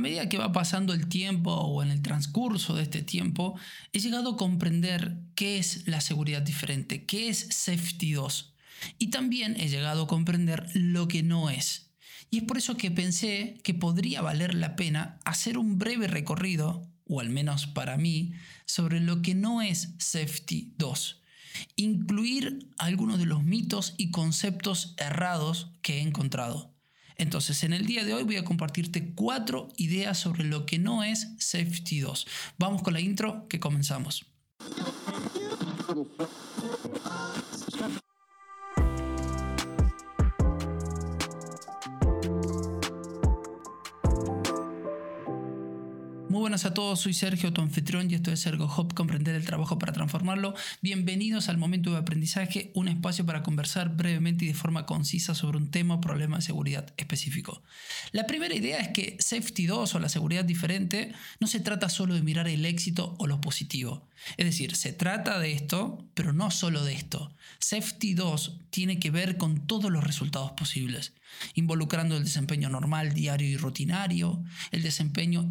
medida que va pasando el tiempo o en el transcurso de este tiempo, he llegado a comprender qué es la seguridad diferente, qué es Safety 2. Y también he llegado a comprender lo que no es. Y es por eso que pensé que podría valer la pena hacer un breve recorrido, o al menos para mí, sobre lo que no es Safety 2. Incluir algunos de los mitos y conceptos errados que he encontrado. Entonces, en el día de hoy voy a compartirte cuatro ideas sobre lo que no es Safety 2. Vamos con la intro que comenzamos. Muy buenas a todos, soy Sergio, tu anfitrión, y esto es Ergo Hop, comprender el trabajo para transformarlo. Bienvenidos al momento de aprendizaje, un espacio para conversar brevemente y de forma concisa sobre un tema o problema de seguridad específico. La primera idea es que Safety 2 o la seguridad diferente no se trata solo de mirar el éxito o lo positivo. Es decir, se trata de esto, pero no solo de esto. Safety 2 tiene que ver con todos los resultados posibles, involucrando el desempeño normal, diario y rutinario, el desempeño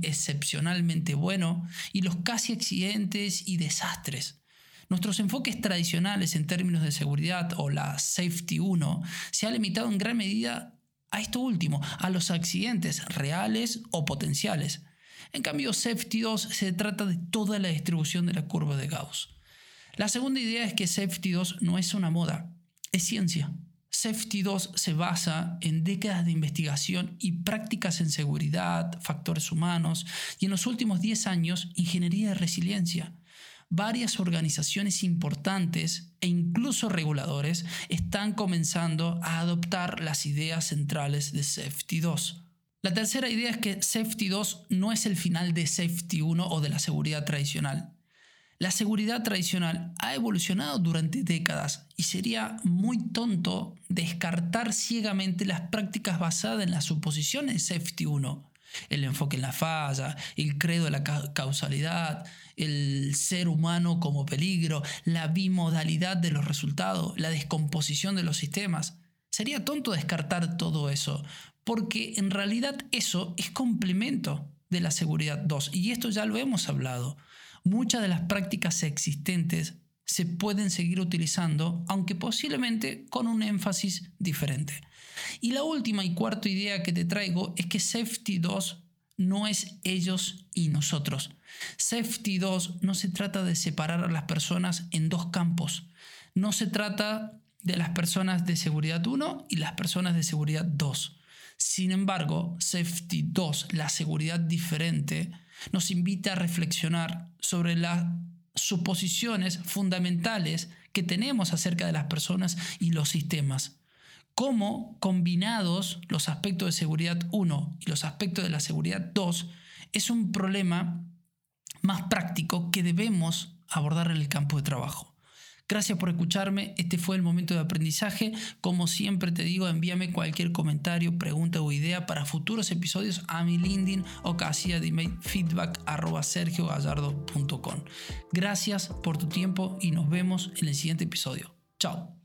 bueno y los casi accidentes y desastres. Nuestros enfoques tradicionales en términos de seguridad o la Safety 1 se ha limitado en gran medida a esto último, a los accidentes reales o potenciales. En cambio, Safety 2 se trata de toda la distribución de la curva de Gauss. La segunda idea es que Safety 2 no es una moda, es ciencia. Safety 2 se basa en décadas de investigación y prácticas en seguridad, factores humanos y en los últimos 10 años ingeniería de resiliencia. Varias organizaciones importantes e incluso reguladores están comenzando a adoptar las ideas centrales de Safety 2. La tercera idea es que Safety 2 no es el final de Safety 1 o de la seguridad tradicional. La seguridad tradicional ha evolucionado durante décadas y sería muy tonto descartar ciegamente las prácticas basadas en las suposiciones de Safety 1. El enfoque en la falla, el credo de la causalidad, el ser humano como peligro, la bimodalidad de los resultados, la descomposición de los sistemas. Sería tonto descartar todo eso, porque en realidad eso es complemento de la seguridad 2, y esto ya lo hemos hablado. Muchas de las prácticas existentes se pueden seguir utilizando, aunque posiblemente con un énfasis diferente. Y la última y cuarta idea que te traigo es que Safety 2 no es ellos y nosotros. Safety 2 no se trata de separar a las personas en dos campos. No se trata de las personas de seguridad 1 y las personas de seguridad 2. Sin embargo, Safety 2, la seguridad diferente, nos invita a reflexionar sobre las suposiciones fundamentales que tenemos acerca de las personas y los sistemas. Cómo combinados los aspectos de seguridad 1 y los aspectos de la seguridad 2 es un problema más práctico que debemos abordar en el campo de trabajo. Gracias por escucharme, este fue el momento de aprendizaje. Como siempre te digo, envíame cualquier comentario, pregunta o idea para futuros episodios a mi LinkedIn o casilla de feedback. Gracias por tu tiempo y nos vemos en el siguiente episodio. Chao.